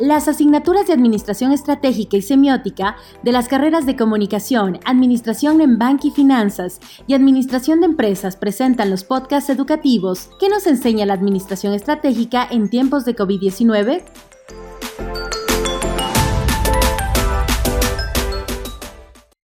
Las asignaturas de Administración Estratégica y Semiótica de las carreras de Comunicación, Administración en Banca y Finanzas y Administración de Empresas presentan los podcasts educativos que nos enseña la Administración Estratégica en tiempos de COVID-19.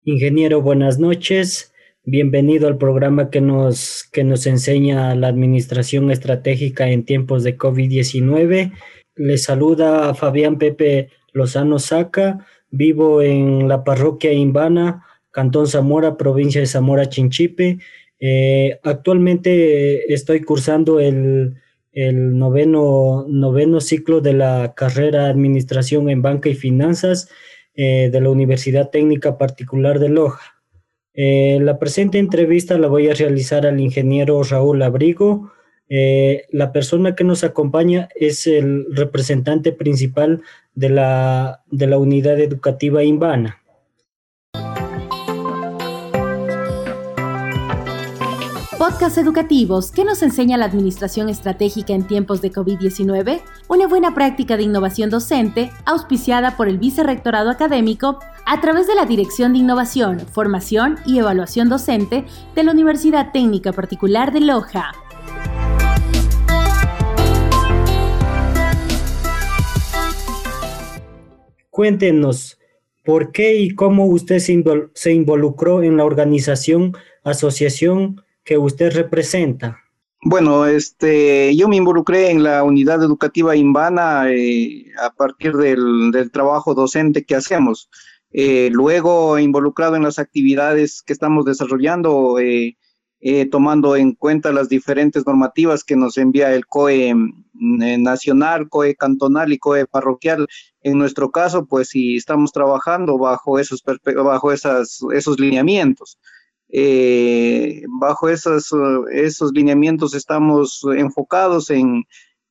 Ingeniero, buenas noches. Bienvenido al programa que nos, que nos enseña la Administración Estratégica en tiempos de COVID-19 le saluda Fabián Pepe Lozano Saca. Vivo en la parroquia Imbana, Cantón Zamora, provincia de Zamora Chinchipe. Eh, actualmente estoy cursando el, noveno, noveno, ciclo de la carrera Administración en Banca y Finanzas eh, de la Universidad Técnica Particular de Loja. Eh, la presente entrevista la voy a realizar al ingeniero Raúl Abrigo, eh, la persona que nos acompaña es el representante principal de la, de la unidad educativa Imbana. Podcast educativos ¿Qué nos enseña la administración estratégica en tiempos de COVID-19, una buena práctica de innovación docente auspiciada por el Vicerrectorado Académico a través de la Dirección de Innovación, Formación y Evaluación Docente de la Universidad Técnica Particular de Loja. Cuéntenos, ¿por qué y cómo usted se involucró en la organización, asociación que usted representa? Bueno, este, yo me involucré en la unidad educativa Imbana eh, a partir del, trabajo docente que hacemos. Eh, luego, involucrado en las actividades que estamos desarrollando, eh, tomando en cuenta las diferentes normativas que nos envía el COE mm, nacional, COE cantonal y COE parroquial en nuestro caso, pues si estamos trabajando bajo esos, bajo esas, esos lineamientos. Eh, bajo esos, esos lineamientos estamos enfocados en,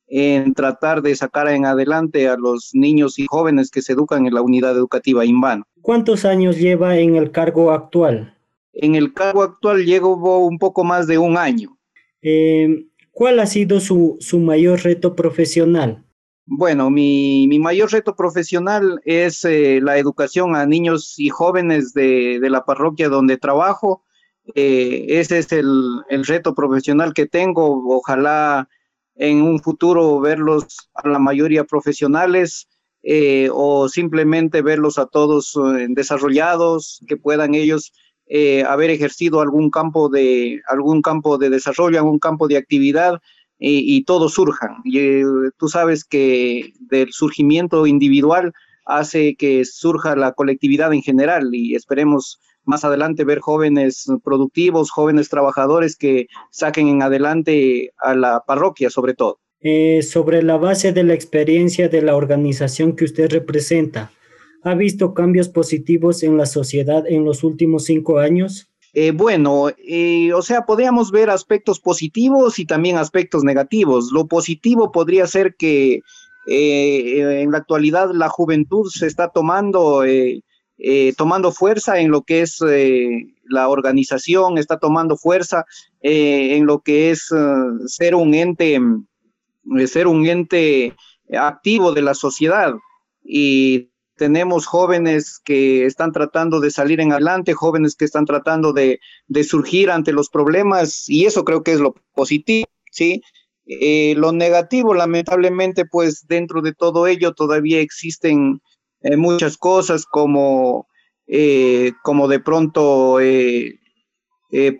en tratar de sacar en adelante a los niños y jóvenes que se educan en la unidad educativa Imbano. ¿Cuántos años lleva en el cargo actual? En el cargo actual llevo un poco más de un año. Eh, ¿Cuál ha sido su, su mayor reto profesional? Bueno, mi, mayor reto profesional es eh, la educación a niños y jóvenes de, la parroquia donde trabajo. Eh, ese es el, reto profesional que tengo. Ojalá en un futuro verlos a la mayoría profesionales o simplemente verlos a todos desarrollados, que puedan ellos haber ejercido algún campo de algún campo de desarrollo, algún campo de actividad y, todos surjan. Y, eh, tú sabes que del surgimiento individual hace que surja la colectividad en general y esperemos más adelante ver jóvenes productivos, jóvenes trabajadores que saquen en adelante a la parroquia sobre todo. Eh, sobre la base de la experiencia de la organización que usted representa, ¿ha visto cambios positivos en la sociedad en los últimos cinco años? Eh, bueno, eh, o sea, podríamos ver aspectos positivos y también aspectos negativos. Lo positivo podría ser que eh, en la actualidad la juventud se está tomando, tomando fuerza en lo que es la organización, está tomando fuerza en lo que es ser un ente, ser un ente activo de la sociedad. Y tenemos jóvenes que están tratando de salir en adelante, jóvenes que están tratando de, surgir ante los problemas y eso creo que es lo positivo, ¿sí? Eh, lo negativo, lamentablemente, pues dentro de todo ello todavía existen eh, muchas cosas como, eh, como de pronto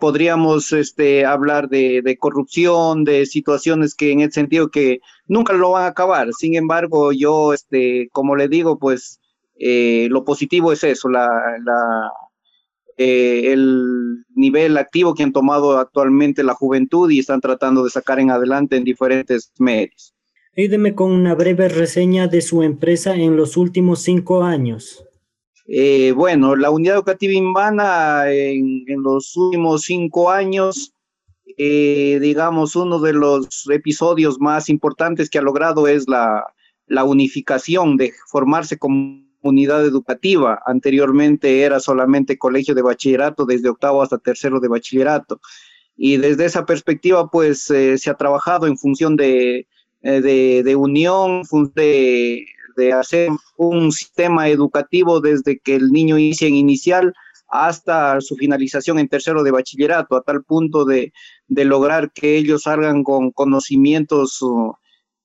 podríamos este, hablar de, de, corrupción, de situaciones que en el sentido que nunca lo van a acabar. Sin embargo, yo, este, como le digo, pues eh, lo positivo es eso, la, eh, el nivel activo que han tomado actualmente la juventud y están tratando de sacar en adelante en diferentes medios. Ayúdeme con una breve reseña de su empresa en los últimos cinco años. Eh, bueno, la unidad educativa Invana en, los últimos cinco años, digamos, uno de los episodios más importantes que ha logrado es la, la unificación de formarse como unidad educativa. Anteriormente era solamente colegio de bachillerato, desde octavo hasta tercero de bachillerato. Y desde esa perspectiva, pues eh, se ha trabajado en función de, eh, de, unión, de, de hacer un sistema educativo desde que el niño inicia en inicial hasta su finalización en tercero de bachillerato, a tal punto de, lograr que ellos salgan con conocimientos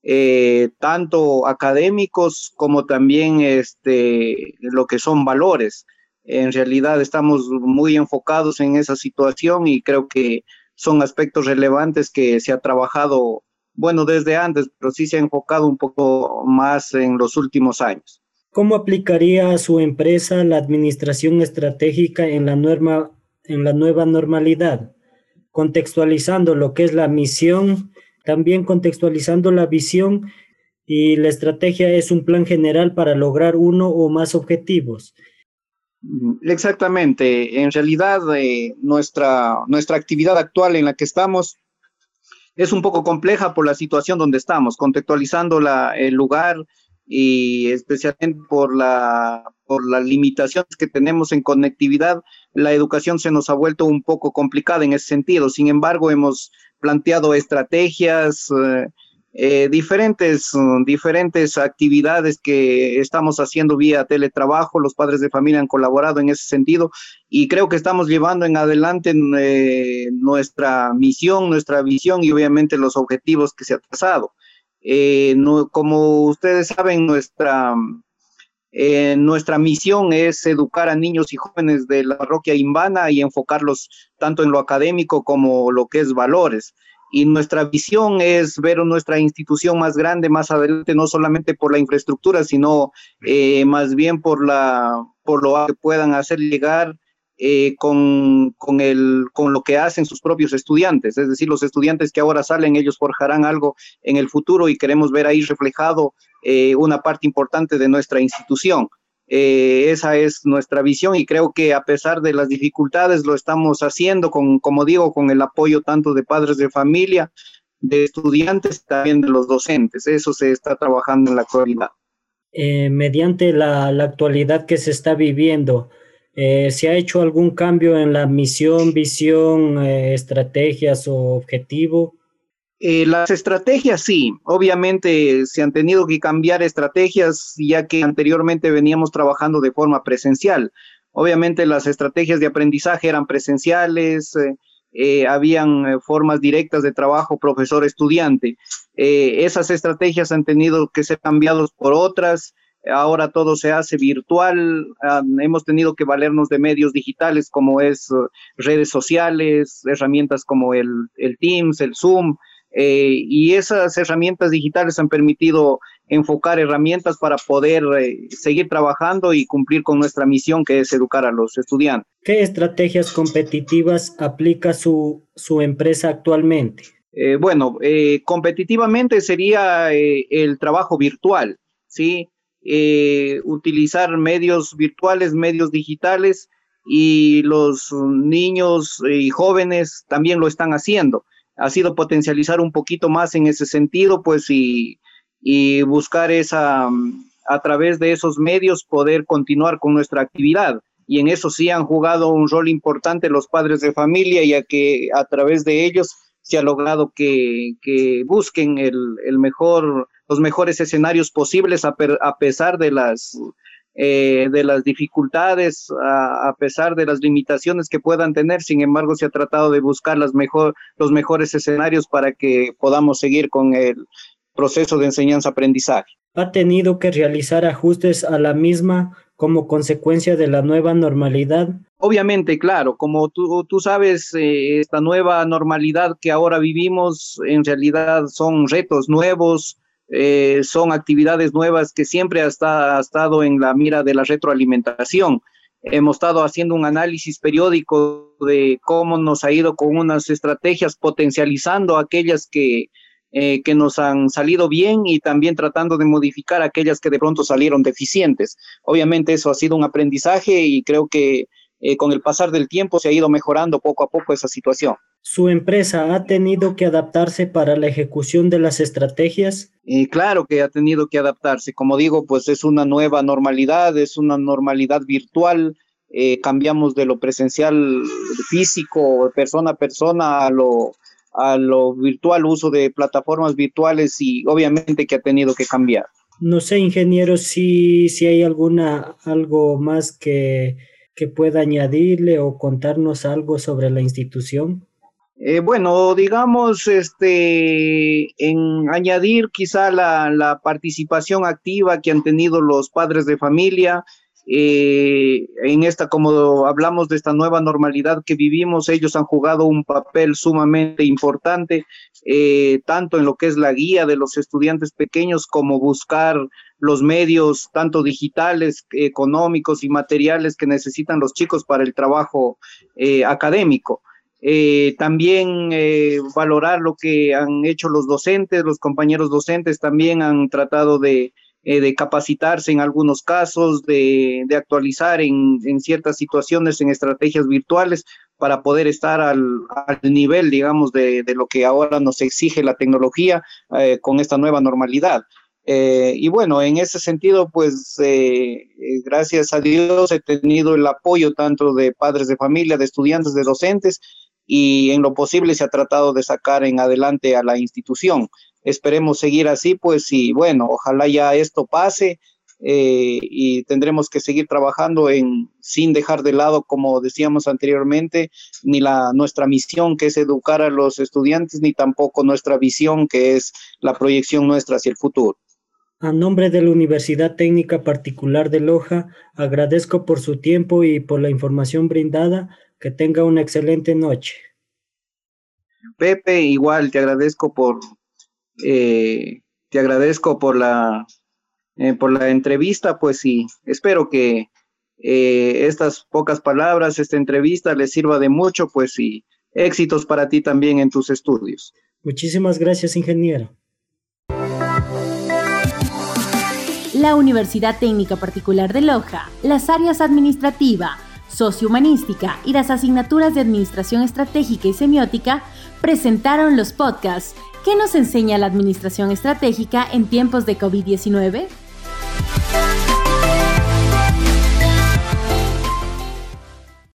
eh, tanto académicos como también este, lo que son valores. En realidad estamos muy enfocados en esa situación y creo que son aspectos relevantes que se ha trabajado, bueno, desde antes, pero sí se ha enfocado un poco más en los últimos años. ¿Cómo aplicaría su empresa la administración estratégica en la, nueva, en la nueva normalidad? Contextualizando lo que es la misión, también contextualizando la visión y la estrategia es un plan general para lograr uno o más objetivos. Exactamente. En realidad, eh, nuestra, nuestra actividad actual en la que estamos es un poco compleja por la situación donde estamos, contextualizando el lugar y especialmente por, la, por las limitaciones que tenemos en conectividad, la educación se nos ha vuelto un poco complicada en ese sentido. Sin embargo, hemos planteado estrategias, eh, eh, diferentes, diferentes actividades que estamos haciendo vía teletrabajo. Los padres de familia han colaborado en ese sentido y creo que estamos llevando en adelante eh, nuestra misión, nuestra visión y obviamente los objetivos que se ha trazado. Como ustedes saben, nuestra, nuestra misión es educar a niños y jóvenes de la parroquia Imbana y enfocarlos tanto en lo académico como lo que es valores. Y nuestra visión es ver nuestra institución más grande más adelante, no solamente por la infraestructura, sino eh, más bien por, por lo que puedan hacer llegar eh, con, con, el, con lo que hacen sus propios estudiantes. Es decir, los estudiantes que ahora salen, ellos forjarán algo en el futuro y queremos ver ahí reflejado eh, una parte importante de nuestra institución. Eh, esa es nuestra visión y creo que a pesar de las dificultades lo estamos haciendo con, como digo, con el apoyo tanto de padres de familia, de estudiantes, también de los docentes. Eso se está trabajando en la actualidad. Eh, mediante la, actualidad que se está viviendo, eh, ¿se ha hecho algún cambio en la misión, visión, estrategias o objetivo? Eh, las estrategias sí, obviamente se han tenido que cambiar estrategias ya que anteriormente veníamos trabajando de forma presencial. Obviamente las estrategias de aprendizaje eran presenciales, eh, eh, habían formas directas de trabajo profesor-estudiante. esas estrategias han tenido que ser cambiadas por otras. Ahora todo se hace virtual. hemos tenido que valernos de medios digitales como es redes sociales, herramientas como el, el Teams, el Zoom. Eh, y esas herramientas digitales han permitido enfocar herramientas para poder eh, seguir trabajando y cumplir con nuestra misión que es educar a los estudiantes. ¿Qué estrategias competitivas aplica su, su empresa actualmente? Eh, bueno, competitivamente sería el trabajo virtual, ¿sí? Utilizar medios virtuales, medios digitales y los niños y jóvenes también lo están haciendo ha sido potencializar un poquito más en ese sentido, pues, y, buscar esa, a través de esos medios, poder continuar con nuestra actividad. Y en eso sí han jugado un rol importante los padres de familia, ya que a través de ellos se ha logrado que, que busquen el, mejor, los mejores escenarios posibles a, a pesar de las eh, de las dificultades, a, pesar de las limitaciones que puedan tener. Sin embargo, se ha tratado de buscar las mejor, los mejores escenarios para que podamos seguir con el proceso de enseñanza-aprendizaje. ¿Ha tenido que realizar ajustes a la misma como consecuencia de la nueva normalidad? Obviamente, claro, como tú, tú sabes, eh, esta nueva normalidad que ahora vivimos en realidad son retos nuevos, eh, son actividades nuevas que siempre ha, estado en la mira de la retroalimentación. Hemos estado haciendo un análisis periódico de cómo nos ha ido con unas estrategias potencializando aquellas que, eh, que nos han salido bien y también tratando de modificar aquellas que de pronto salieron deficientes. Obviamente eso ha sido un aprendizaje y creo que eh, con el pasar del tiempo se ha ido mejorando poco a poco esa situación. ¿Su empresa ha tenido que adaptarse para la ejecución de las estrategias? Claro que ha tenido que adaptarse. Como digo, pues es una nueva normalidad, es una normalidad virtual. Eh, cambiamos de lo presencial físico, persona a persona, a lo, a lo virtual, uso de plataformas virtuales y obviamente que ha tenido que cambiar. No sé, ingeniero, si, si hay alguna, algo más que, que pueda añadirle o contarnos algo sobre la institución. Eh, bueno, digamos, este, en añadir quizá la, participación activa que han tenido los padres de familia, eh, en esta, como hablamos de esta nueva normalidad que vivimos, ellos han jugado un papel sumamente importante, eh, tanto en lo que es la guía de los estudiantes pequeños como buscar los medios, tanto digitales, económicos y materiales que necesitan los chicos para el trabajo académico. Eh, también eh, valorar lo que han hecho los docentes, los compañeros docentes también han tratado de, eh, capacitarse en algunos casos, de, actualizar en, ciertas situaciones en estrategias virtuales para poder estar al, nivel, digamos, de, lo que ahora nos exige la tecnología con esta nueva normalidad. y bueno, en ese sentido, pues gracias a Dios he tenido el apoyo tanto de padres de familia, de estudiantes, de docentes y en lo posible se ha tratado de sacar en adelante a la institución. Esperemos seguir así, pues, y bueno, ojalá ya esto pase eh, y tendremos que seguir trabajando en sin dejar de lado, como decíamos anteriormente, ni la nuestra misión que es educar a los estudiantes, ni tampoco nuestra visión que es la proyección nuestra hacia el futuro. A nombre de la Universidad Técnica Particular de Loja, agradezco por su tiempo y por la información brindada que tenga una excelente noche. Pepe, igual te agradezco por eh, te agradezco por la eh, por la entrevista, pues sí, espero que eh, estas pocas palabras, esta entrevista les sirva de mucho, pues sí, éxitos para ti también en tus estudios. Muchísimas gracias, ingeniero. La Universidad Técnica Particular de Loja, las áreas administrativa, sociohumanística y las asignaturas de Administración Estratégica y Semiótica presentaron los podcasts ¿Qué nos enseña la Administración Estratégica en tiempos de COVID-19?